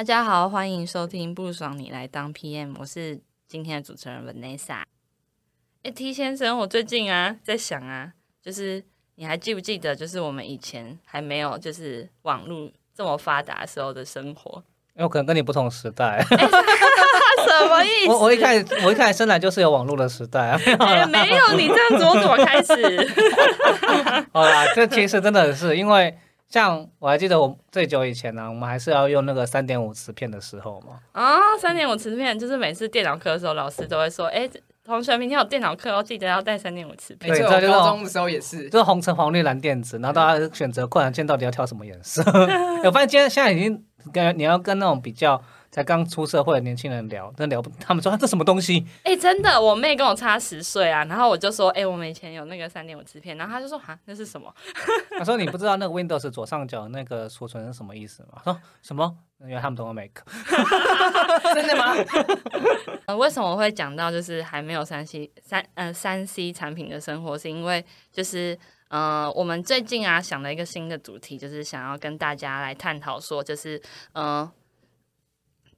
大家好，欢迎收听不爽你来当 PM，我是今天的主持人 Vanessa。哎，T 先生，我最近啊在想啊，就是你还记不记得，就是我们以前还没有就是网络这么发达时候的生活？因为我可能跟你不同时代。什么意思？我我一开始我一开始生来就是有网络的时代啊。哎，没有你这样子，我怎么开始？好啦，这其实真的是因为。像我还记得我最久以前呢，我们还是要用那个三点五磁片的时候嘛。啊，三点五磁片就是每次电脑课的时候，老师都会说：“哎，同学明天有电脑课哦，记得要带三点五磁片。”没错，高中的时候也是，就是红橙黄绿蓝靛紫，然后大家选择困难键到底要挑什么颜色？我发现今天现在已经跟你要跟那种比较。才刚出社会的年轻人聊，真聊不，他们说这什么东西？哎，真的，我妹跟我差十岁啊，然后我就说，哎，我们以前有那个三点五磁片，然后她就说，哈，那是什么？她说你不知道那个 Windows 左上角那个储存是什么意思吗？说什么？因为他们懂 Mac，真的吗？呃，为什么会讲到就是还没有三 C 三呃三 C 产品的生活？是因为就是呃，我们最近啊想了一个新的主题，就是想要跟大家来探讨说，就是嗯。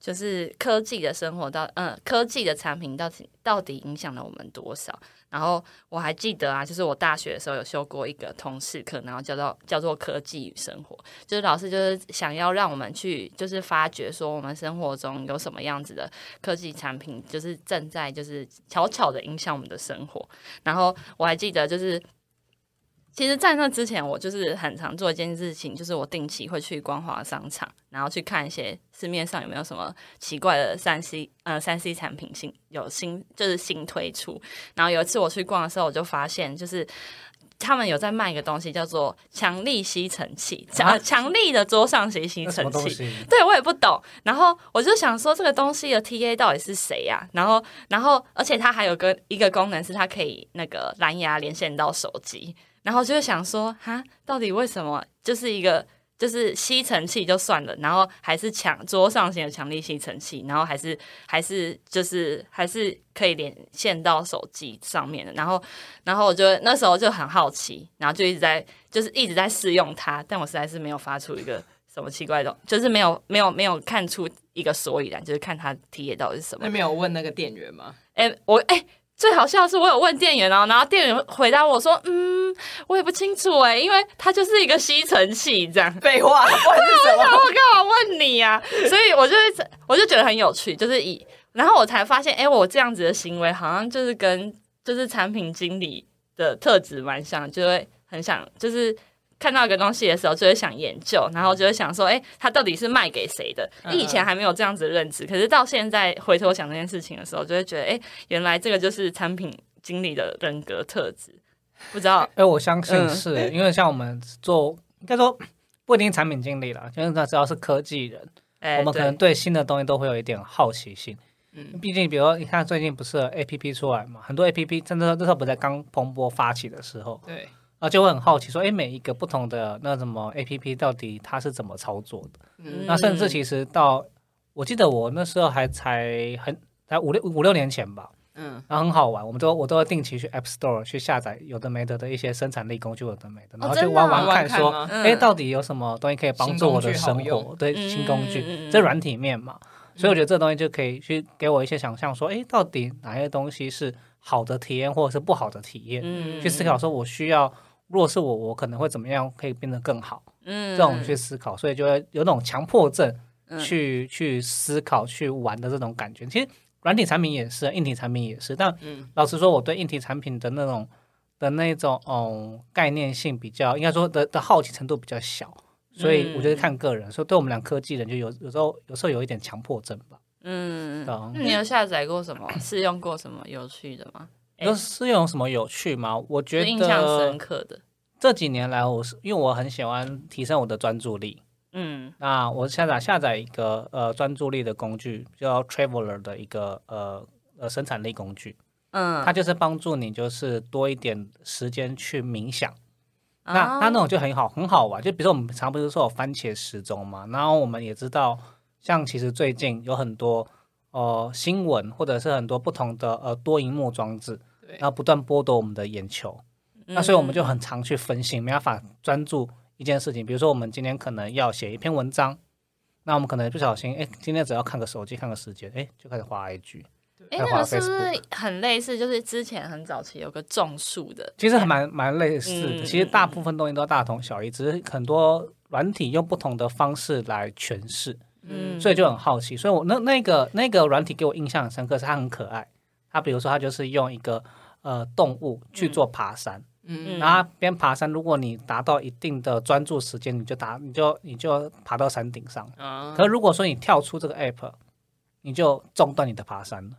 就是科技的生活到嗯，科技的产品到底到底影响了我们多少？然后我还记得啊，就是我大学的时候有修过一个通识课，然后叫做叫做科技与生活，就是老师就是想要让我们去就是发掘说我们生活中有什么样子的科技产品，就是正在就是悄悄的影响我们的生活。然后我还记得就是。其实，在那之前，我就是很常做一件事情，就是我定期会去光华商场，然后去看一些市面上有没有什么奇怪的三 C 呃三 C 产品新有新就是新推出。然后有一次我去逛的时候，我就发现就是他们有在卖一个东西，叫做强力吸尘器，强强力的桌上型吸尘器。对我也不懂。然后我就想说，这个东西的 TA 到底是谁呀？然后然后而且它还有个一个功能是它可以那个蓝牙连线到手机。然后就是想说，哈，到底为什么就是一个就是吸尘器就算了，然后还是强桌上型的强力吸尘器，然后还是还是就是还是可以连线到手机上面的。然后然后我就那时候就很好奇，然后就一直在就是一直在试用它，但我实在是没有发出一个什么奇怪的，就是没有没有没有看出一个所以然，就是看它体验到底是什么。那没有问那个店员吗？哎，我哎。最好笑的是，我有问店员哦，然后店员回答我说：“嗯，我也不清楚哎，因为它就是一个吸尘器这样。”废话，对，我想我干嘛问你呀？所以我就我就觉得很有趣，就是以然后我才发现，哎，我这样子的行为好像就是跟就是产品经理的特质蛮像，就会很想就是。看到一个东西的时候，就会想研究，然后就会想说，哎，它到底是卖给谁的？你以前还没有这样子的认知，可是到现在回头想这件事情的时候，就会觉得，哎，原来这个就是产品经理的人格特质。不知道，哎，我相信是因为像我们做，应该说不一定产品经理了，就是他只要是科技人，我们可能对新的东西都会有一点好奇心。嗯，毕竟，比如你看最近不是 A P P 出来嘛，很多 A P P 真的那时候不在刚蓬勃发起的时候，对。然后就会很好奇说，哎，每一个不同的那什么 A P P 到底它是怎么操作的？嗯，那甚至其实到我记得我那时候还才很才五六五六年前吧，嗯，然后很好玩，我们都我都会定期去 App Store 去下载有的没的的一些生产力工具，有的没的，然后就玩玩看，说，哎，到底有什么东西可以帮助我的生活？对，新工具，这软体面嘛，所以我觉得这东西就可以去给我一些想象，说，哎，到底哪些东西是好的体验，或者是不好的体验？嗯，去思考说我需要。如果是我，我可能会怎么样可以变得更好？嗯，这种去思考，所以就会有那种强迫症去去思考、去玩的这种感觉。其实软体产品也是，硬体产品也是。但老实说，我对硬体产品的那种的那种哦概念性比较，应该说的的好奇程度比较小，所以我觉得看个人。所以对我们俩科技人，就有有时候有时候有一点强迫症吧。嗯，你有下载过什么？试用过什么有趣的吗？有是有什么有趣吗？我觉得印象深刻的这几年来，我是因为我很喜欢提升我的专注力。嗯，那我下载下载一个呃专注力的工具，叫 Traveler 的一个呃呃生产力工具。嗯，它就是帮助你就是多一点时间去冥想。那它那种就很好很好玩，就比如说我们常不是说有番茄时钟嘛，然后我们也知道，像其实最近有很多呃新闻或者是很多不同的呃多荧幕装置。然后不断剥夺我们的眼球，那所以我们就很常去分心，没办法专注一件事情。比如说，我们今天可能要写一篇文章，那我们可能不小心，哎，今天只要看个手机，看个时间，哎，就开始滑 IG。哎，那个是不是很类似？就是之前很早期有个种树的，其实还蛮蛮类似的。其实大部分东西都大同小异，只是很多软体用不同的方式来诠释。嗯，所以就很好奇。所以我那那个那个软体给我印象很深刻，是它很可爱。它比如说，它就是用一个呃动物去做爬山。嗯，然后边爬山，如果你达到一定的专注时间，你就达你就你就爬到山顶上。啊，可如果说你跳出这个 app，你就中断你的爬山了。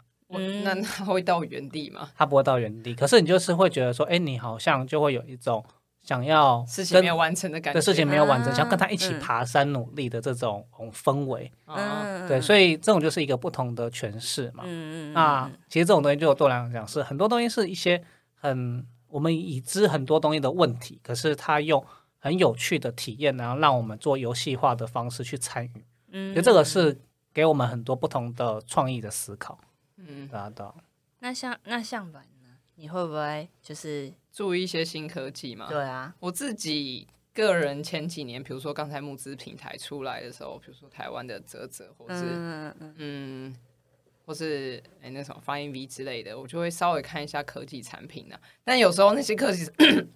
那它会到原地吗？它不会到原地，可是你就是会觉得说，哎，你好像就会有一种想要事情没有完成的感觉，事情没有完成，想要跟他一起爬山努力的这种氛围。嗯，对，所以这种就是一个不同的诠释嘛。嗯嗯。那其实这种东西就对我来讲是很多东西是一些很我们已知很多东西的问题，可是他用很有趣的体验，然后让我们做游戏化的方式去参与。嗯，就这个是给我们很多不同的创意的思考。嗯，达到。那像那相反呢？你会不会就是注意一些新科技嘛？对啊，我自己个人前几年，比如说刚才募资平台出来的时候，比如说台湾的泽泽，或是嗯，或是哎那什么发音 V 之类的，我就会稍微看一下科技产品呢。但有时候那些科技。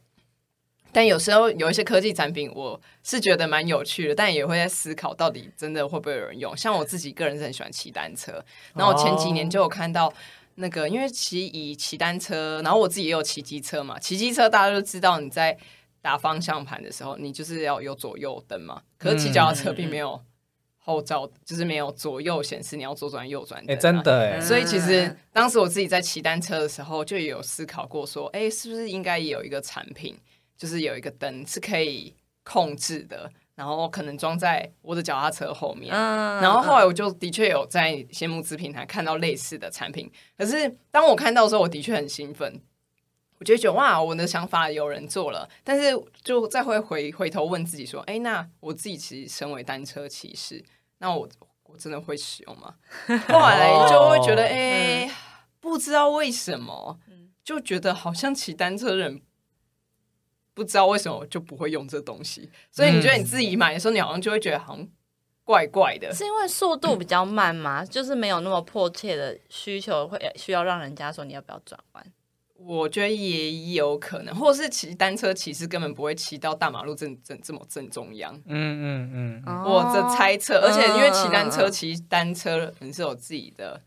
但有时候有一些科技产品，我是觉得蛮有趣的，但也会在思考到底真的会不会有人用。像我自己个人是很喜欢骑单车，然后前几年就有看到那个，因为骑以骑单车，然后我自己也有骑机车嘛。骑机车大家都知道，你在打方向盘的时候，你就是要有左右灯嘛。可是骑脚踏车并没有后照，就是没有左右显示你要左转右转。哎，真的哎。所以其实当时我自己在骑单车的时候，就有思考过说，哎，是不是应该有一个产品？就是有一个灯是可以控制的，然后可能装在我的脚踏车后面。然后后来我就的确有在一些募资平台看到类似的产品。可是当我看到的时候，我的确很兴奋，我就觉得哇，我的想法有人做了。但是就再会回回头问自己说，哎，那我自己其实身为单车骑士，那我我真的会使用吗？后来就会觉得，哎，不知道为什么，就觉得好像骑单车人。不知道为什么就不会用这东西，所以你觉得你自己买的时候，你好像就会觉得好像怪怪的。是因为速度比较慢吗？就是没有那么迫切的需求，会需要让人家说你要不要转弯？我觉得也有可能，或者是骑单车骑士根本不会骑到大马路正正这么正中央。嗯嗯嗯，我的猜测。而且因为骑单车骑单车人是有自己的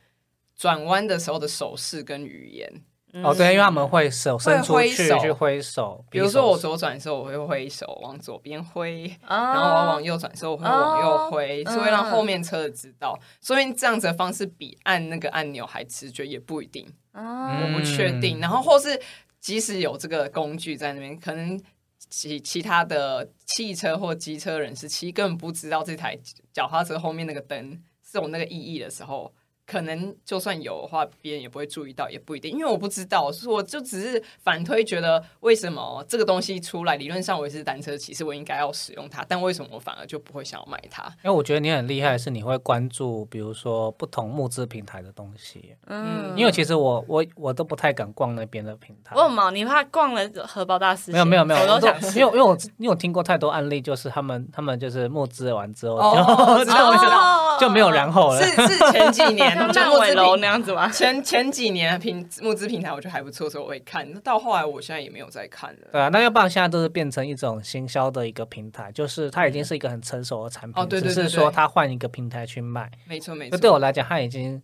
转弯的时候的手势跟语言。哦，对，因为他们会手伸出去去挥手，比如说我左转的时候，我会挥手往左边挥，然后我往右转的时候，我会往右挥，是会让后面车子知道。所以这样子的方式比按那个按钮还直觉，也不一定，我不确定。然后或是即使有这个工具在那边，可能其其他的汽车或机车人士其实根本不知道这台脚踏车后面那个灯是有那个意义的时候。可能就算有的话，别人也不会注意到，也不一定，因为我不知道，我就只是反推，觉得为什么这个东西出来，理论上我也是单车骑士，我应该要使用它，但为什么我反而就不会想要买它？因为我觉得你很厉害，是你会关注，比如说不同募资平台的东西。嗯，因为其实我我我都不太敢逛那边的平台。为什么？你怕逛了荷包大师？没有没有没有，我都想，因为因为我因为我听过太多案例，就是他们他们就是募资完之后就 就没有然后了。是是前几年。烂 尾楼那样子吗？前前几年平募资平台我觉得还不错，所以我会看。到后来我现在也没有再看了。对啊，那要不然现在都是变成一种行销的一个平台，就是它已经是一个很成熟的产品，只是说它换一个平台去卖。没错没错。对我来讲，它已经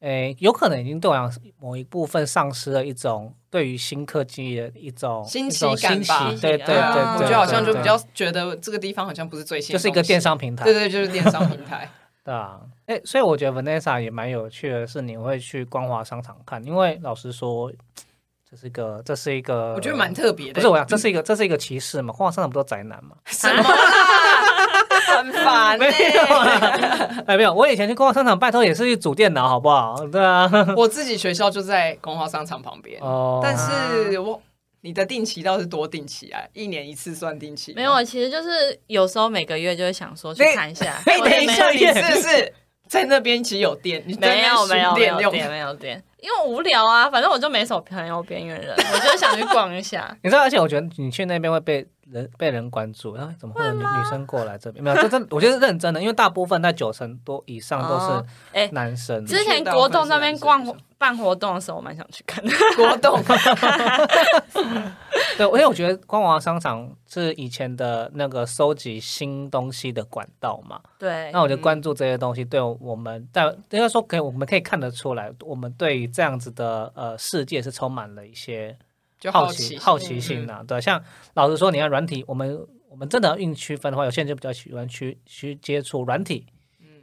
诶，有可能已经对我讲某一部分丧失了一种对于新科技的一种新奇感吧。对对对，我觉得好像就比较觉得这个地方好像不是最新，就是一个电商平台。对对，就是电商平台。对啊，哎，所以我觉得 Vanessa 也蛮有趣的，是你会去光华商场看，因为老实说，这是一个，这是一个，我觉得蛮特别的。不是我讲，这是一个，这是一个歧视嘛？光华商场不都宅男吗？什么？很烦。没有，哎，没有。我以前去光华商场，拜托也是去组电脑，好不好？对啊，我自己学校就在光华商场旁边，哦，但是我。你的定期倒是多定期啊，一年一次算定期？没有，其实就是有时候每个月就会想说去看一下。等一下，你是不是在那边其实有电？没有，没有，没有店，没有店。因为无聊啊，反正我就没什么朋友边缘人，我就想去逛一下。你知道，而且我觉得你去那边会被人被人关注，然后怎么会有女女生过来这边？没有，这真我觉得是认真的，因为大部分在九成多以上都哦是哎男生。之前国栋那边逛办活动的时候，我蛮想去看的。国栋，对，因为我觉得光华商场是以前的那个收集新东西的管道嘛，对那，我就关注这些东西，对我们在应该说可以，我们可以看得出来，我们对于这样子的呃世界是充满了一些好奇奇好奇心啊。对，像老实说，你看软体，我们我们真的要硬区分的话，有些人就比较喜欢去去接触软体，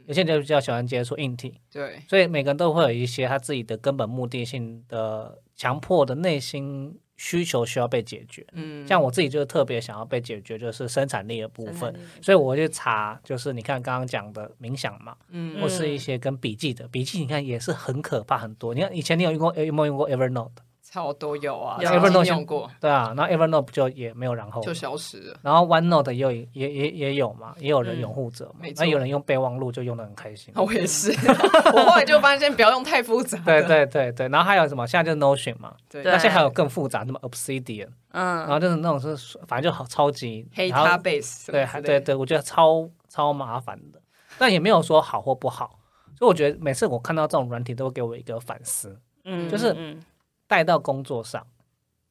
有些人就比较喜欢接触硬体，对，所以每个人都会有一些他自己的根本目的性的强迫的内心需求需要被解决。嗯，像我自己就特别想要被解决，就是生产力的部分所以我去查，就是你看刚刚讲的冥想嘛，嗯或是一些跟笔记的笔记，你看也是很可怕很多。你看以前你有用过有没有用过 Evernote？超多有啊，Evernote 用过对啊，然后 Evernote 不就也没有然后就消失了。然后 OneNote 也有也也也有嘛，也有人嗯拥护者嘛那有人用备忘录就用的很开心。我也是，我后来就发现不要用太复杂。对对对对，然后还有什么？现在就是 Notion 嘛，对对那现在还有更复杂，什么 Obsidian，嗯然嗯，后就是那种是反正就好超级黑然后他 base 对，还对对，我觉得超超麻烦的，但也没有说好或不好，所以我觉得每次我看到这种软体，都会给我一个反思，嗯，就是嗯带到工作上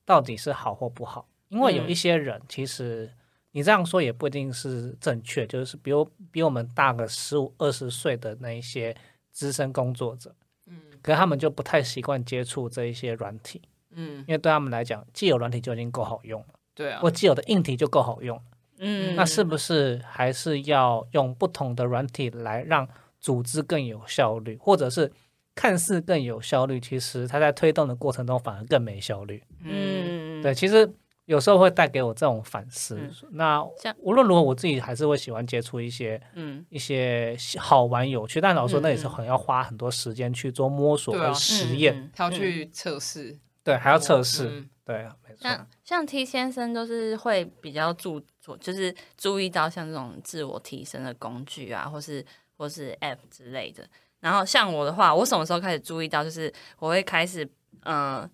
到底是好或不好，因为有嗯。一些人其实你这样说也不一定是正确，就是比如比我们大个十五二十岁的那一些资深工作者，嗯可是他们就不太习惯接触这一些软体，嗯，因为对他们来讲，既有软体就已经够好用了，对啊。或，既有的硬体就够好用了。嗯，那是不是还是要用不同的软体来让组织更有效率，或者是看似更有效率，其实它在推动的过程中反而更没效率？嗯，嗯，对，其实有时候会带给我这种反思。嗯那像无论如何，我自己还是会喜欢接触一些嗯一些好玩有趣，但老实说嗯那也是很要花很多时间去做摸索和实验，嗯他要去测试，对，还要测试，嗯对，没错。像像 T 先生都是会比较注注，就是注意到像这种自我提升的工具啊，或是或是 App 之类的。然后像我的话，我什么时候开始注意到？就是我会开始，嗯、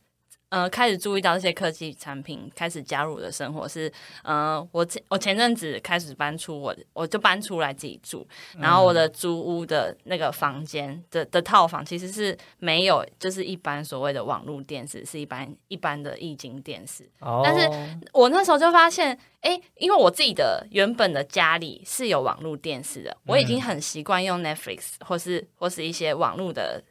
开始注意到这些科技产品开始加入我的生活是，呃，我前我前阵子开始搬出我，我就搬出来自己住，然后我的租屋的那个房间的的套房其实是没有，就是一般所谓的网络电视，是一般一般的液晶电视。哦，但是我那时候就发现，哎，因为我自己的原本的家里是有网络电视的，我已经很习惯用 Netflix 或是或是一些网络的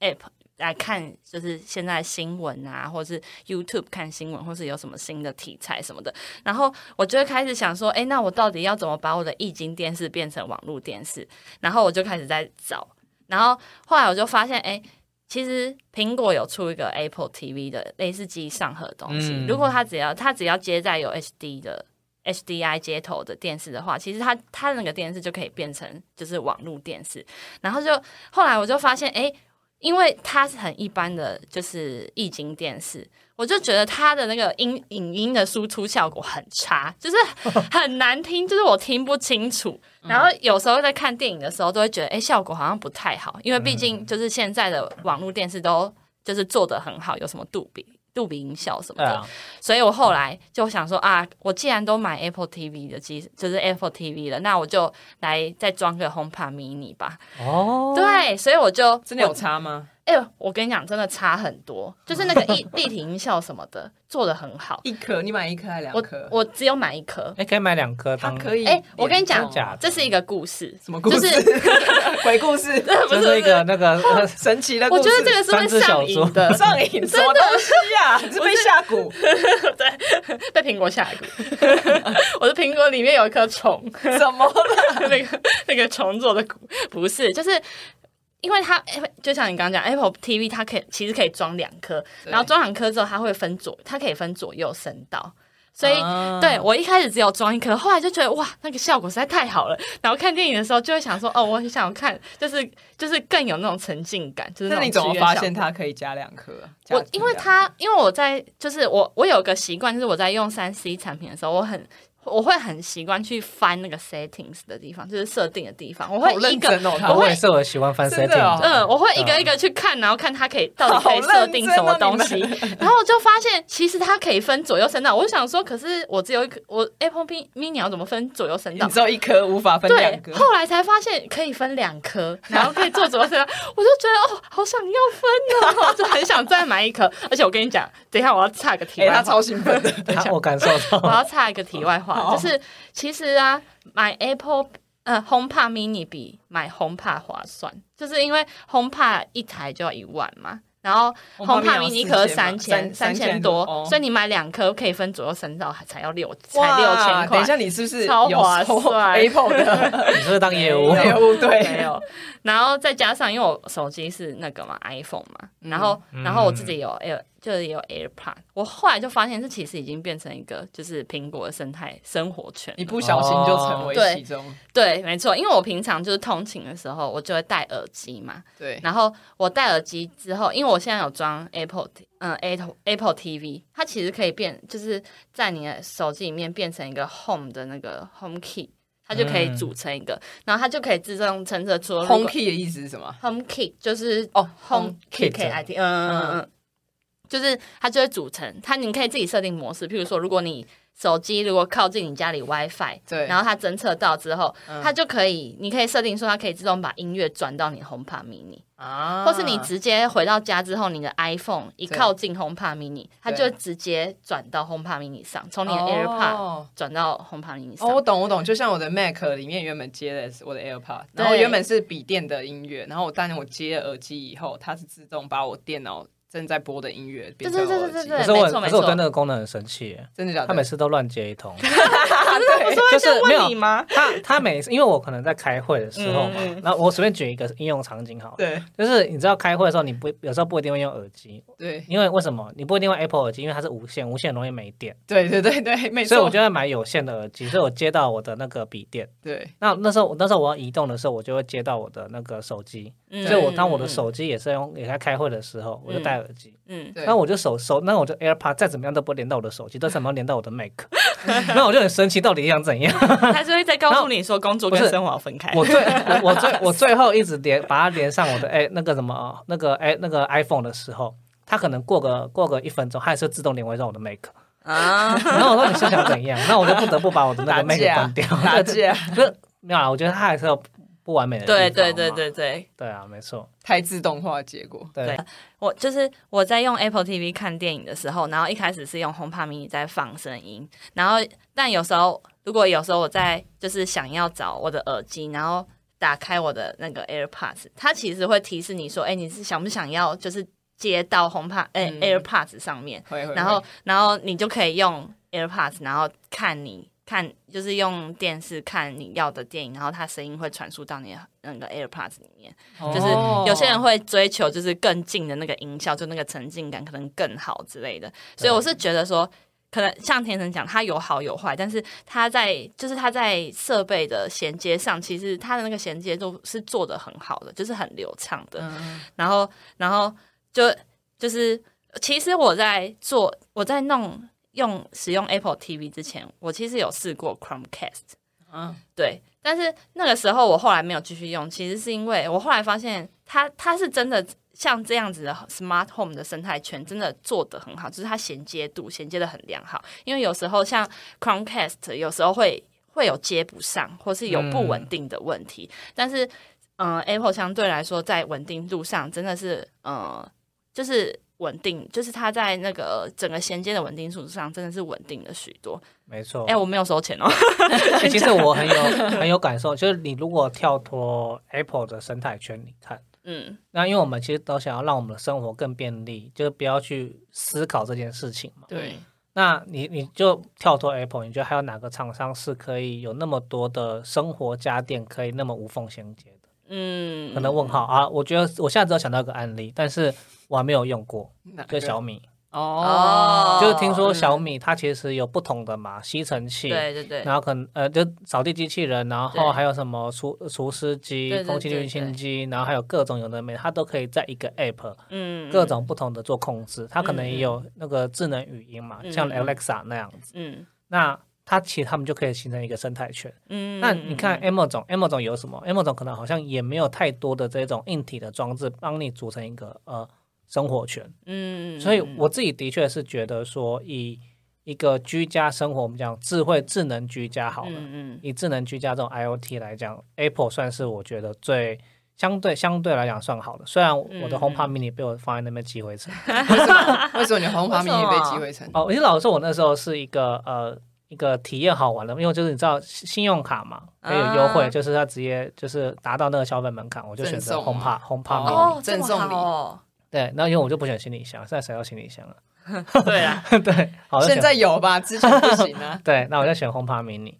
app 来看，就是现在新闻啊，或是 YouTube 看新闻，或是有什么新的题材什么的。然后我就会开始想说，哎，那我到底要怎么把我的液晶电视变成网络电视？然后我就开始在找，然后后来我就发现，哎。其实苹果有出一个 Apple TV 的类似机上盒的东西，嗯如果它只要它只要接在有 HD 的 HDI 接头的电视的话，其实它它那个电视就可以变成就是网络电视。然后就后来我就发现，哎，因为它是很一般的，就是液晶电视，我就觉得它的那个音影音的输出效果很差，就是 很难听，就是我听不清楚。然后有时候在看电影的时候，都会觉得，哎，效果好像不太好，因为毕竟就是现在的网络电视都就是做的很好，有什么杜比。杜比音效什么的，所以我后来就想说啊，我既然都买 Apple TV 的机，就是 Apple TV 了，那我就来再装个 HomePod mini 吧。哦，对，所以我就真的有差吗？哎、我跟你讲，真的差很多，就是那个立立体音效什么的做的很好。一颗，你买一颗还是两我颗？我只有买一颗。哎，可以买两颗当，它可以。哎、我跟你讲真假的，这是一个故事，什么故事？就是 鬼故事，这是一个那个呃 神奇的故事。我觉得这个是会上瘾的，上瘾什么东西呀？你是被下蛊？对被苹果下蛊。我的苹果里面有一颗虫，怎么了？那个那个虫做的蛊，不是，就是因为它就像你刚刚讲，Apple TV 它可以其实可以装两颗，然后装两颗之后它会分左，它可以分左右声道。所以，啊对我一开始只有装一颗，后来就觉得哇，那个效果实在太好了。然后看电影的时候就会想说，哦，我很想看，就是就是更有那种沉浸感，就是那种那你怎么发现它可以加两颗啊？我因为它，因为我在就是我我有个习惯，就是我在用三 C 产品的时候，我很我会很习惯去翻那个 settings 的地方，就是设定的地方，我会好一个。我也是，我喜欢翻真的哦 setting 的。嗯，我会一个一个去看，然后看它可以到底可以设定什么东西，然后我就发现其实它可以分左右声道。我就想说，可是我只有一颗，我 Apple Mini 要怎么分左右声道你？只有一颗无法分对两，颗。后来才发现可以分两颗，然后可以做左右声道，我就觉得哦，好想要分哦，就很想再买一颗。而且我跟你讲，等一下我要插个题哎，外话，他超兴奋的，啊 我感受到我，要插一个题外话，好就是其实啊，买 Apple 呃 HomePod Mini 比买 HomePod 划算，就是因为 HomePod 一台就要一万嘛。然后 HomePod Mini 可4000三千三千多，哦所以你买两颗可以分左右三道，还才要六才六千块等一，下，你是不是超划算 Apple 的 你是不是当业务？业务？对，没有。然后再加上，因为我手机是那个嘛 iPhone 嘛，然后嗯然后我自己有 Air 就是有 AirPod，我后来就发现这其实已经变成一个就是苹果的生态生活圈一。不小心就成为其中。对，没错，因为我平常就是通勤的时候，我就会戴耳机嘛。对，然后我戴耳机之后，因为我现在有装 Apple 嗯 Apple Apple TV，它其实可以变，就是在你的手机里面变成一个 Home 的那个 Home Key，它就可以嗯组成一个，然后它就可以自动乘着出 Home Key 的意思是什么？Home Key 就是哦 Home Key Kit K I T，嗯嗯嗯嗯，就是它就会组成它，你可以自己设定模式，譬如说，如果你手机如果靠近你家里 WiFi，对。然后它侦测到之后，嗯。它就可以，你可以设定说它可以自动把音乐转到你 HomePod Mini，、啊。或是你直接回到家之后，你的 iPhone 一靠近 HomePod Mini，它就会直接转到 HomePod Mini 上，从你的 AirPod 哦转到 HomePod Mini 上。哦，我懂，我懂，就像我的 Mac 里面原本接的是我的 AirPod，然后原本是笔电的音乐，然后我但我接了耳机以后，它是自动把我电脑正在播的音乐变成对对对耳机对对可是我错可是我对那个功能很生气耶，真的假的？他每次都乱接一通，对，就是没有你吗？他他每次因为我可能在开会的时候嘛嗯嗯，那我随便举一个应用场景好了，对。就是你知道开会的时候，你不有时候不一定会用耳机，对。因为为什么？你不一定用 Apple 耳机，因为它是无线，无线容易没电，对对对对，没错。所以我就会买有线的耳机，所以我接到我的那个笔电。对。那那时候那时候我要移动的时候，我就会接到我的那个手机，嗯所以我当我的手机也是用也在开会的时候，我就戴耳机。嗯，对，那我就手手，那我就 AirPod 再怎么样都不会连到我的手机，都怎么样连到我的 Mac？那我就很生气，到底想怎样？他就会再告诉你说工作跟生活要分开。我最我我最我最后一直连把它连上我的哎那个什么那个哎那个 iPhone 的时候，它可能过个过个一分钟，它还是自动连回到我的 Mac。啊，然后我说你是想怎样？那我就不得不把我的那个 Mac 关掉。打架 不是没有啊，我觉得它还是有不完美的地方对。对对对对，对啊，没错。太自动化结果。对对我就是我在用 Apple TV 看电影的时候，然后一开始是用 HomePod Mini 在放声音，然后但有时候如果有时候我在就是想要找我的耳机，然后打开我的那个 AirPods，它其实会提示你说，哎，你是想不想要就是接到 HomePod 哎、嗯 AirPods 上面，然后然后你就可以用 AirPods，然后看你看就是用电视看你要的电影，然后它声音会传输到你的那个 AirPods 里面。就是哦有些人会追求就是更近的那个音效，就那个沉浸感可能更好之类的。所以我是觉得说，可能像天成讲，它有好有坏，但是它在就是它在设备的衔接上，其实它的那个衔接度是做的很好的，就是很流畅的。嗯然后，然后就就是，其实我在做我在弄用使用 Apple TV 之前，我其实有试过 Chromecast。嗯对，但是那个时候我后来没有继续用，其实是因为我后来发现它它是真的像这样子的 smart home 的生态圈真的做得很好，就是它衔接度衔接的很良好。因为有时候像 Chromecast 有时候会会有接不上，或是有不稳定的问题，但是嗯、呃 Apple 相对来说在稳定度上真的是呃就是。稳定就是它在那个整个衔接的稳定度上，真的是稳定了许多。没错。哎、我没有收钱哦。欸 其实我很有 很有感受，就是你如果跳脱 Apple 的生态圈，你看，嗯，那因为我们其实都想要让我们的生活更便利，就是不要去思考这件事情嘛。对那你你就跳脱 Apple，你觉得还有哪个厂商是可以有那么多的生活家电可以那么无缝衔接的？嗯，可能问号啊，我觉得我现在只有想到一个案例，但是我还没有用过，就小米。哦，就是听说嗯小米它其实有不同的嘛，吸尘器，对对对，然后可能呃，就扫地机器人，然对后还有什么除除湿机空气滤清机，然后还有各种有的没，它都可以在一个 app 嗯，各种不同的做控制。它可能嗯也有那个智能语音嘛，像 Alexa 那样子。嗯那它其实他们就可以形成一个生态圈。嗯，那你看 M 总，M 总有什么？M 总可能好像也没有太多的这种硬体的装置帮你组成一个呃生活圈。嗯，所以我自己的确是觉得说，以一个居家生活，我们讲智慧智能居家好了，嗯嗯以智能居家这种 IOT 来讲，Apple 算是我觉得最相对相对来讲算好的。虽然我的嗯 HomePod Mini 被我放在那边积灰尘，为什么？你红爬迷你被为什么击毁成？哦，因为老实说，我那时候是一个呃一个体验好玩的，因为就是你知道信信用卡嘛，还有优惠，啊就是它直接就是达到那个消费门槛，我就选择 HomePod HomePod 哦 Mini。赠送礼对，那因为我就不选行李箱，现在谁要行李箱啊？对啊，对，现在有吧？之前不行啊。对，那我就选 HomePod Mini，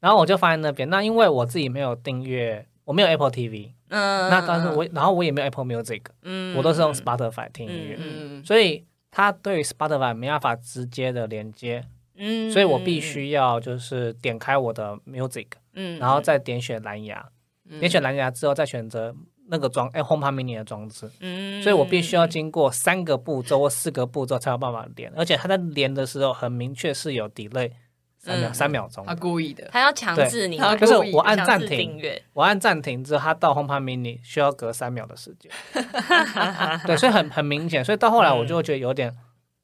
然后我就放在那边。那因为我自己没有订阅，我没有 Apple TV，、嗯，那但是我然后我也没有 Apple Music，、嗯我都是用 Spotify 听音乐，嗯，所以它对于 Spotify 没办法直接的连接，嗯，所以我必须要就是点开我的 Music，嗯，然后再点选蓝牙，嗯点选蓝牙之后再选择那个装哎 HomePod Mini 的装置，嗯，所以我必须要经过三个步骤或四个步骤才有办法连，而且它在连的时候很明确是有 delay 三秒嗯。三秒钟。他，故意的。他要强制你对他买，就是我按暂强制订停，阅，我按暂停之后，它到 HomePod Mini 需要隔三秒的时间，对，所以很很明显，所以到后来我就会觉得有点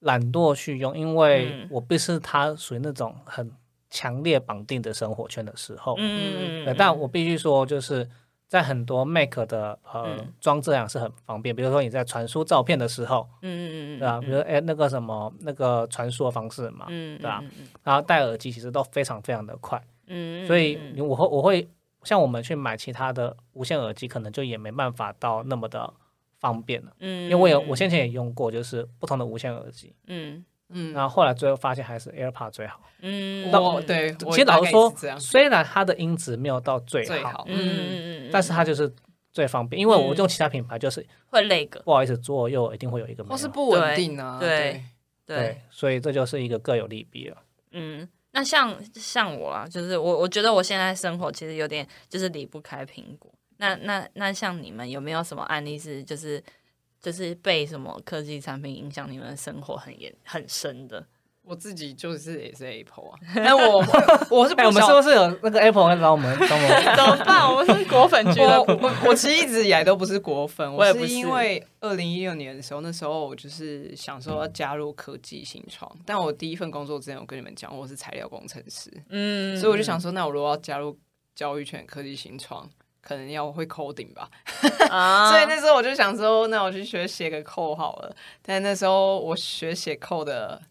懒惰去用，因为嗯。我不是它属于那种很强烈绑定的生活圈的时候，嗯，对，但我必须说，就是在很多 Mac 的呃嗯装置上是很方便，比如说你在传输照片的时候，嗯嗯嗯，对吧？比如哎那个什么那个传输的方式嘛，嗯，对啊嗯，嗯然后戴耳机其实都非常非常的快。嗯，所以我会我会像我们去买其他的无线耳机，可能就也没办法到那么的方便了。嗯，因为我有我先前也用过，就是不同的无线耳机，嗯嗯，然后后来最后发现还是 AirPod 最好。嗯，我对，其实老实说虽然它的音质没有到最好，最好。嗯嗯嗯，但是它就是最方便，因为我嗯用其他品牌就是会累个，不好意思，左右一定会有一个或是不稳定啊，对对，对，对，所以这就是一个各有利弊了。嗯。那像像我啊，就是我我觉得我现在生活其实有点就是离不开苹果。那那那像你们有没有什么案例是就是就是被什么科技产品影响你们的生活很严很深的？我自己就是也是 Apple 啊，但我我是哎，我们晓是不是有那个 Apple 会找我们找我们？怎么办？我们是果粉俱乐我部。我我其实一直以来都不是果粉，我也不是是因为二零一六年的时候，那时候我就是想说要加入科技新创，但我第一份工作之前我跟你们讲我是材料工程师，嗯，所以我就想说，那我如果要加入教育圈科技新创，可能要会 coding 吧，啊，所以那时候我就想说，那我去学写个 code 好了。但那时候我学写 code 的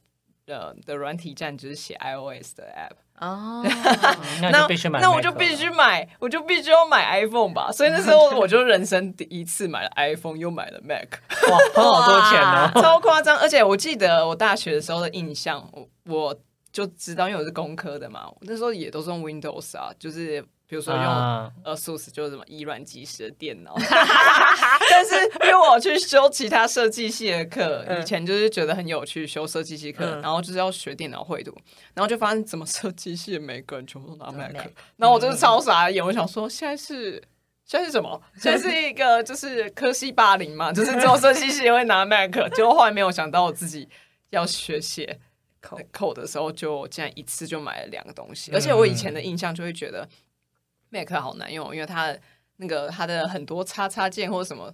呃的软体站就是写 iOS 的 app。哦，那必须买，那我就必须买，我就必须要买 iPhone 吧。所以那时候我就人生第一次买了 iPhone，又买了 Mac，哇，花好多钱哦。超夸张。而且我记得我大学的时候的印象，我我就知道，因为我是工科的嘛，我那时候也都是用 Windows 啊，就是比如说用呃 ASUS 就是什么以软击石的电脑，但是因为我去修其他设计系的课，嗯。以前就是觉得很有趣，修设计系课，嗯。然后就是要学电脑绘图，然后就发现怎么设计系的每个人全部都拿 Mac，Mac 然后我就是超傻眼，我想说现在是。现在是什么？现在是一个就是科系霸凌嘛，就是只有设计系会拿 Mac，结果后来没有想到我自己要学写口扣的时候，就竟然一次就买了两个东嗯西，而且我以前的印象就会觉得 Mac 好难用，因为它的那个它的很多叉叉键或什么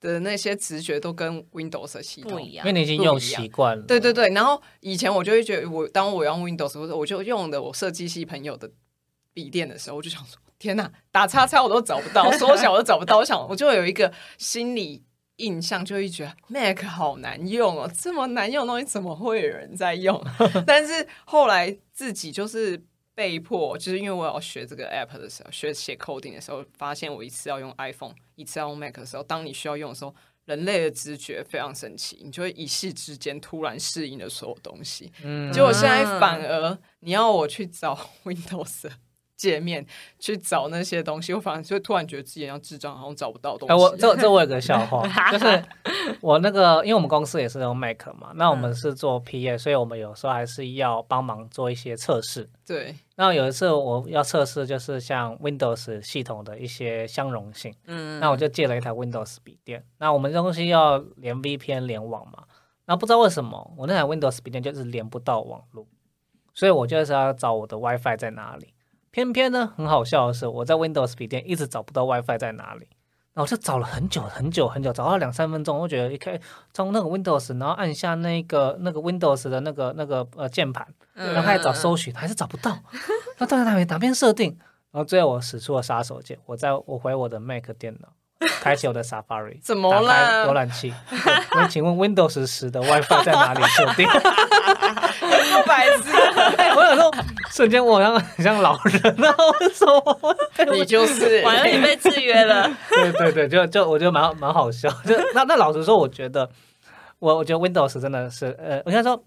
的那些直觉都跟 Windows 的系统不一样因为。你已经用习惯了。对对对，然后以前我就会觉得我，当我用 Windows 或者我就用的我设计系朋友的笔电的时候，我就想说，天哪，打叉叉我都找不到，缩小我都找不到，我想我就有一个心理印象，就会觉得 Mac 好难用哦，这么难用的东西怎么会有人在用？但是后来自己就是被迫，就是因为我要学这个 app 的时候，学写 coding 的时候，发现我一次要用 iPhone，一次要用 Mac 的时候，当你需要用的时候。人类的直觉非常神奇，你就会一夕之间突然适应了所有东西。嗯结果现在反而你要我去找 Windows 的界面，去找那些东西，我反而就突然觉得自己像智障，好像找不到东西。哎，我这这我有个笑话，就是我那个，因为我们公司也是用 Mac 嘛，那我们是做 PA，所以我们有时候还是要帮忙做一些测试。对，那有一次我要测试，就是像 Windows 系统的一些相容性，嗯，那我就借了一台 Windows 笔电。那我们这东西要连 VPN 联网嘛，那不知道为什么我那台 Windows 笔电就是连不到网络，所以我就是要找我的 WiFi 在哪里。偏偏呢，很好笑的是，我在 Windows 笔电一直找不到 WiFi 在哪里，然后我就找了很久很久很久，找到两三分钟，我觉得一开从那个 Windows，然后按下那个那个 Windows 的那个那个呃键盘，然后开始找搜寻，还是找不到。那到底哪边哪边设定？然后最后我使出了杀手锏，我在我回我的 Mac 电脑，开启我的 Safari，怎么打开了浏览器。我请问 Windows 十的 WiFi 在哪里设定？不白痴，我有时候，瞬间我好像很像老人啊！为什么？你就是完了，你被制约了。对对对，就就我觉得蛮蛮好笑。就那那老实说，我觉得我我觉得 Windows 真的是呃，我应该说，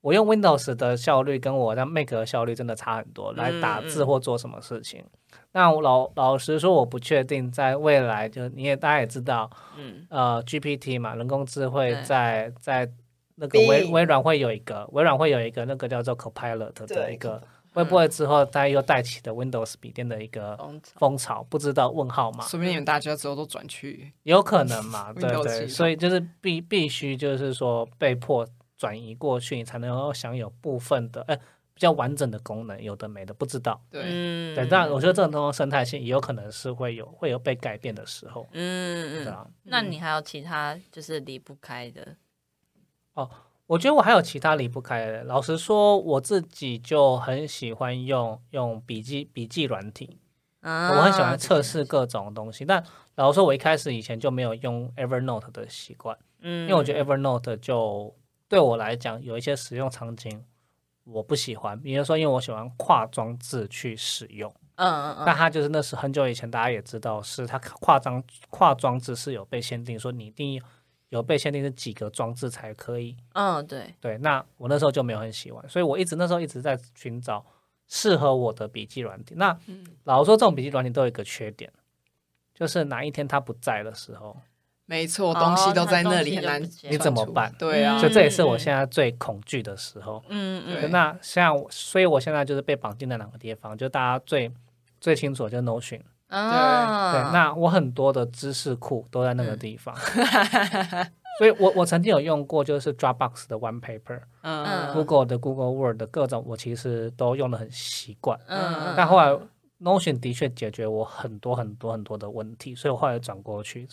我用 Windows 的效率跟我在 Mac 的效率真的差很多，来打字或做什么事情。那我老老实说，我不确定在未来，就你也大家也知道，嗯呃，GPT 嘛，人工智慧对在在那个微微软会有一个，微软会有一个那个叫做 Copilot 的一个，会不会之后它又带起的 Windows 笔电的一个风潮？不知道问号嘛？说不定你们大家之后都转去有可能嘛？对对，所以就是必必须就是说被迫转移过去，你才能够享有部分的哎比较完整的功能，有的没的不知道。对，嗯对，但我觉得这种东西生态性也有可能是会有会有被改变的时候，嗯嗯，对啊。那你还有其他就是离不开的？我觉得我还有其他离不开的。老实说，我自己就很喜欢用用笔记笔记软体，啊我很喜欢测试各种东西。但老实说，我一开始以前就没有用 Evernote 的习惯，嗯，因为我觉得 Evernote 就对我来讲有一些使用场景我不喜欢，比如说因为我喜欢跨装置去使用，嗯嗯但它就是那是很久以前大家也知道，是它跨装跨装置是有被限定，说你一定有被限定是几个装置才可以。嗯嗯，对，对，那我那时候就没有很喜欢，所以我一直那时候一直在寻找适合我的笔记软体。那老实说，这种笔记软体都有一个缺点，就是哪一天它不在的时候，没错，哦东西都在那里，很难不见你怎么办对啊嗯所以这也是我现在最恐惧的时候。嗯嗯那像我，所以我现在就是被绑定在两个地方，就大家最最清楚的就是 Notion。啊，对，那我很多的知识库都在那个嗯地方，所以我我曾经有用过，就是 Dropbox 的 One Paper、嗯 Google 的 Google Word 的各种，我其实都用的很习惯。嗯嗯，但后来 Notion 的确解决我很多很多很多的问题，所以我后来转过去。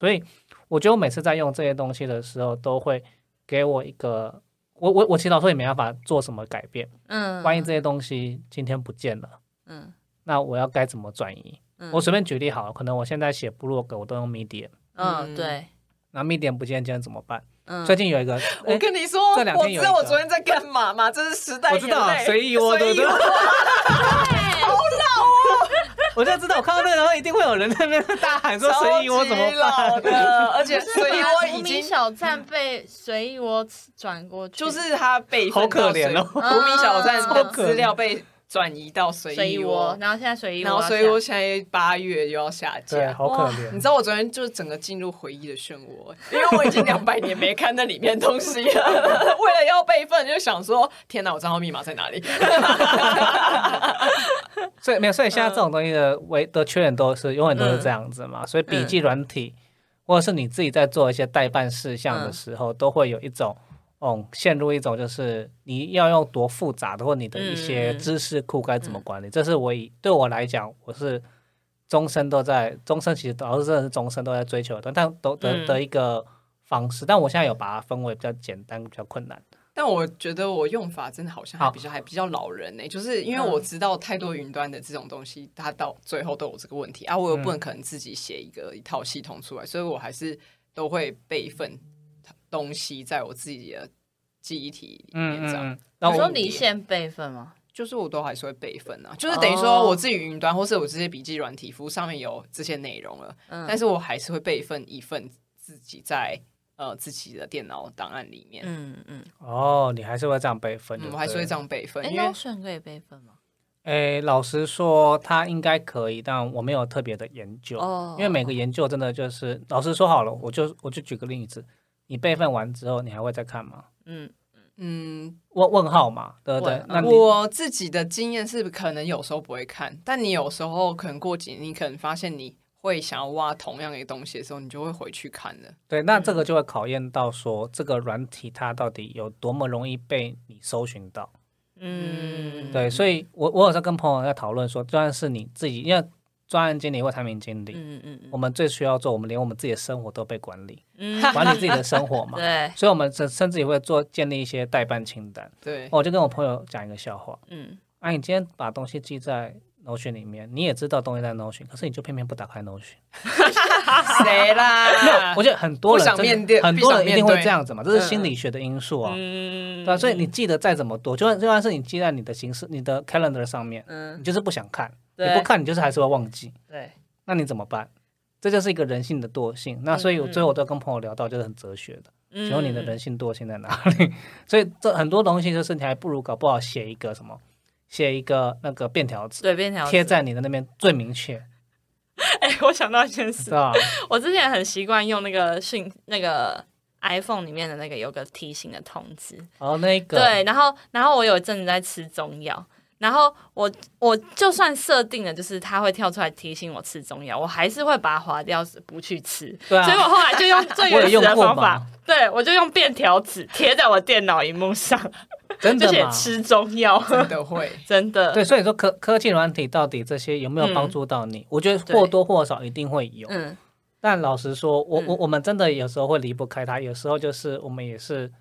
所以我觉得我每次在用这些东西的时候，都会给我一个，我我我其实老实说也没办法做什么改变。嗯，万一这些东西今天不见了，嗯那我要该怎么转移？嗯我随便举例好了，可能我现在写部落格，我都用 Medium，嗯对，那 Medium 不见，今天怎么办？嗯最近有一个，我哎跟你说，这两我知道我昨天在干嘛吗？这是时代我知道随意我对不对 好老哦我就知道我看到那个，然后一定会有人在那边大喊说随意我怎么老办？的，而且随意我已无名经小站被随意我转过去，就是他被好可怜哦无名小站的资料被 转移到随随意窝窝，，然后现在随意然窝然，后随意窝现在八月又要下对，架。好可怜你。知道我昨天就是整个进入回忆的漩涡，因为我已经两百年没看那里面东西了。为了要备份，就想说：天哪，我账号密码在哪里？所以没有，所以现在这种东西的唯的缺点都是永远都是这样子嘛。所以笔记软体，或者是你自己在做一些代办事项的时候，都会有一种。哦，陷入一种就是你要用多复杂的，或你的一些知识库该怎么管理，这是我以对我来讲，我是终身都在，终身其实老师真的是终身都在追求的，但都的嗯。的一个方式。但我现在有把它分为比较简单、比较困难。但我觉得我用法真的好像还比较还比较老人呢、就是因为嗯。我知道太多云端的这种东西，它到最后都有这个问题啊，我又不能可能自己写一个一套系统出来，所以我还是都会备份东西在我自己的记忆体里面这样。嗯，然你说离线备份吗？就是我都还是会备份啊，就是等于说我自己云端或是我这些笔记软体服务上面有这些内容了，嗯，但是我还是会备份一份自己在呃自己的电脑档案里面，嗯嗯，哦，你还是会这样备份我还是会这样备份，哎因为，Notion 可以备份吗？诶，老实说，它应该可以，但我没有特别的研究，哦，因为每个研究真的就是，老实说好了，我就我就举个例子，你备份完之后，你还会再看吗？嗯嗯，问问号嘛，对不对？那我自己的经验是，可能有时候不会看，但你有时候可能过几年，你可能发现你会想要挖同样的东西的时候，你就会回去看了。对，那这个就会考验到说，这个软体它到底有多么容易被你搜寻到。嗯，对，所以我我有在跟朋友在讨论说，就算是你自己，因为专案经理或产品经理，嗯嗯我们最需要做，我们连我们自己的生活都被管理，嗯，管理自己的生活嘛。对，所以，我们甚甚至也会做建立一些代办清单。对，我就跟我朋友讲一个笑话，嗯，啊，你今天把东西记在 Notion 里面，你也知道东西在 Notion，可是你就偏偏不打开 Notion。谁啦？我觉得很多人面对很多人一定会这样子嘛，这是心理学的因素啊。嗯，对啊，所以你记得再怎么多，就算就算是你记在你的形式、你的 calendar 上面，嗯你，就是不想看，你不看，你就是还是会忘记。对，那你怎么办？这就是一个人性的惰性。那所以我最后我都跟朋友聊到，就是很哲学的。嗯请问你的人性惰性在哪里？所以这很多东西就是你还不如搞不好写一个什么，写一个那个便条纸对便条贴在你的那边最明确，哎、我想到一件事，啊？我之前很习惯用那个讯那个 iPhone 里面的那个有个提醒的通知，然后那个对，然后然后我有一阵子在吃中药，然后我我就算设定了，就是它会跳出来提醒我吃中药，我还是会把它划掉，不去吃。对啊所以我后来就用最 原始用的方法，对我就用便条纸贴在我电脑荧幕上，就真的？写吃中药，真的会。真的。对，所以说科科技软体到底这些有没有帮助到你？我觉得或多或少一定会有。嗯，但老实说，我我嗯我们真的有时候会离不开它，有时候就是我们也是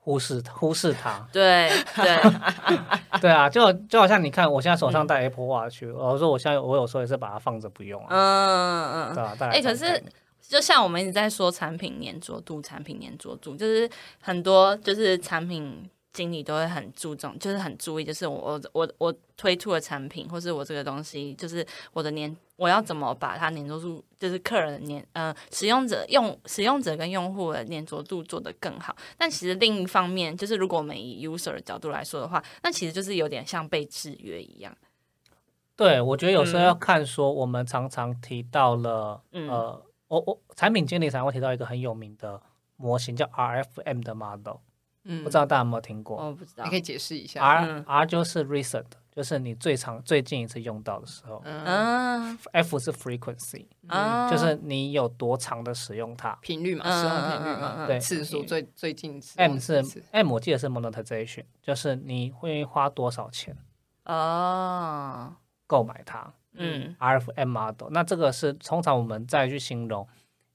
忽视 忽视它。对对，对啊，就就好像你看，我现在手上戴 Apple Watch，我说我现在我有时候也是把它放着不用啊，嗯嗯嗯。哎可是就像我们一直在说产品粘着度，产品粘着度，就是很多就是产品经理都会很注重，就是很注意，就是我我我我推出的产品，或是我这个东西，就是我的粘，我要怎么把它粘着度，就是客人的粘，呃，使用者用使用者跟用户的粘着度做得更好。但其实另一方面，就是如果我们以 user 的角度来说的话，那其实就是有点像被制约一样。对，我觉得有时候嗯要看说，我们常常提到了，嗯呃，我我产品经理常会提到一个很有名的模型叫 RFM 的 model，嗯。不知道大家有没有听过？我不知道。你可以解释一下。？R 嗯。R 就是 recent，就是你最长最近一次用到的时候。嗯，嗯，F 是 frequency，啊，就是你有多长的使用它。频率嘛，嗯使用频率嗯嗯嗯嘛，嗯对。次数最最近使用 M 是 M，我记得是 monetization，就是你会花多少钱哦，购买它。嗯。RFM model，那这个是通常我们再去形容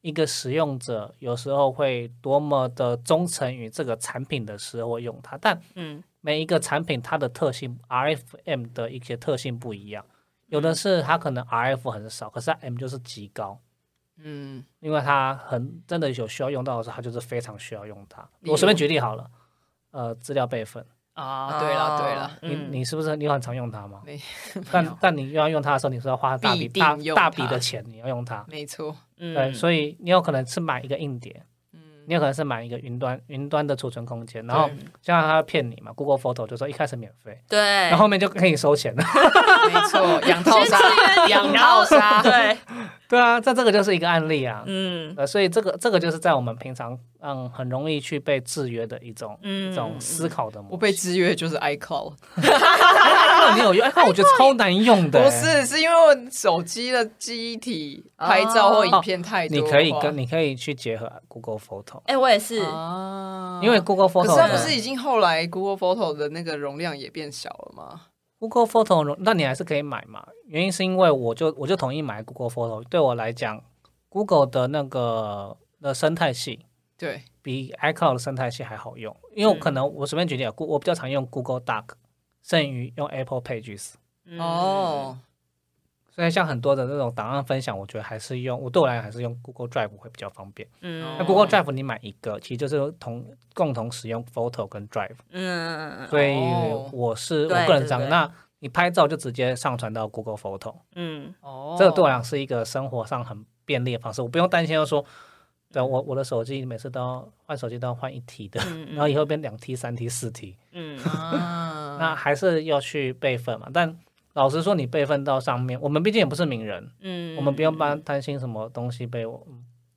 一个使用者有时候会多么的忠诚于这个产品的时候用它，但嗯。每一个产品它的特性 RFM 的一些特性不一样，有的是它可能 RF 很少，可是它 M 就是极高，嗯，因为它很真的有需要用到的时候，它就是非常需要用它。我随便举例好了，呃，资料备份，啊，对了对了，你嗯你是不是你很常用它吗？没但有但你要用它的时候，你是要花大笔必定大用大笔它的钱，你要用它。没错，嗯，对，所以你有可能是买一个硬碟，嗯，你有可能是买一个云端云端的储存空间，然后对像他骗你嘛，Google Photo 就说一开始免费，对，然后后面就可以收钱了。没错，养套杀，养套杀，对，对啊，这这个就是一个案例啊。嗯呃，所以这个这个就是在我们平常嗯很容易去被制约的一种、嗯一种思考的模式。我被制约就是 iCloud，哎，你有用？icon，我觉得超难用的、不是，是因为我手机的记忆体拍照或影片太多你，可以跟你可以去结合 Google Photo，哎，我也是，啊，因为 Google Photo 可是它不是已经后来 Google Photo 的那个容量也变小了吗？Google Photo，容那你还是可以买嘛？原因是因为我就我就同意买 Google Photo，对我来讲，Google 的那个的生态系对，比 iCloud 的生态系还好用，因为我可能我随便举例啊，我我比较常用 Google Doc，剩余用 Apple Pages。嗯。哦，所以像很多的那种档案分享，我觉得还是用我对我来讲还是用 Google Drive 会比较方便。嗯。那 Google Drive 你买一个，其实就是同共同使用 Photo 跟 Drive，嗯所以哦我是我对个人这样。那你拍照就直接上传到 Google Photo，嗯。哦，这个对我来讲是一个生活上很便利的方式，我不用担心说，对我我的手机每次都要换手机都要换一 T 的，嗯 然后以后变两 T、三 T、四 T，嗯 啊，那还是要去备份嘛。但老实说，你备份到上面，我们毕竟也不是名人，嗯，我们不用担担心什么东西被我。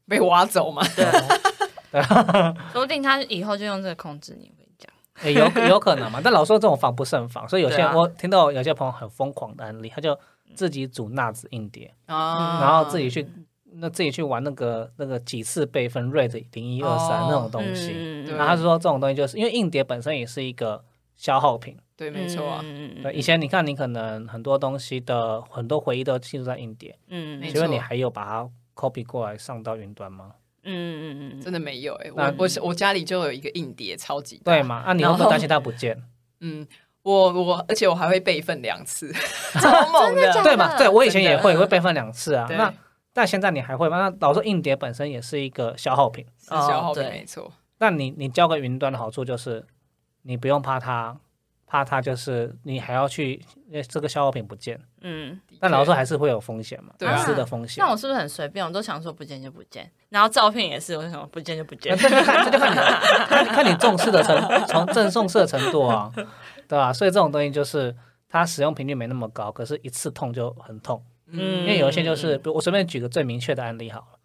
被挖走嘛？对，说不定他以后就用这个控制你。我跟你讲，也有有可能嘛，但老实说这种防不胜防，所以有些、我听到有些朋友很疯狂的案例，他就自己组纳子硬碟，啊，然后自己去那自己去玩那个那个几次备份 RAID 零一二三哦那种东西，嗯对然后他说这种东西就是因为硬碟本身也是一个消耗品，对，没错啊。嗯嗯对，以前你看，你可能很多东西的很多回忆都记录在硬碟，嗯没请问你错还有把它 copy 过来上到云端吗？嗯嗯嗯真的没有哎、那我我我家里就有一个硬碟，超级大对？嘛？啊，你会不会担心它不见？嗯，我我而且我还会备份两次，超猛的。假的对嘛？对我以前也会会备份两次啊。对那但现在你还会吗？那老说，硬碟本身也是一个消耗品。是消耗品哦对没错。那你你交给云端的好处就是，你不用怕它，怕它就是你还要去呃这个消耗品不见。嗯。但老实说还是会有风险嘛，对啊隐私的风险那。我是不是很随便？我都想说不见就不见，然后照片也是，我就想说不见就不见。这就看这就看你看看你重视的程从正重视的程度啊，对吧、所以这种东西就是它使用频率没那么高，可是一次痛就很痛。嗯。因为有一些就是，比如我随便举个最明确的案例好了，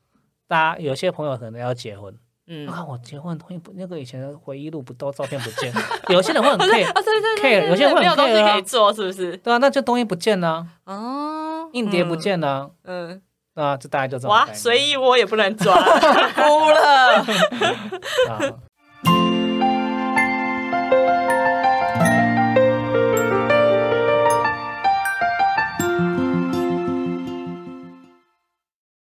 大家有些朋友可能要结婚，嗯，啊，我结婚东西不那个以前的回忆录不都照片不见，有些人会很 care，啊，对对对 care，对有些人会很没有东西可以做，是不是？对啊，那就东西不见了啊，哦，硬碟不见了啊，嗯，啊，这大概就这么，哇，随意我也不能抓。哭了，啊，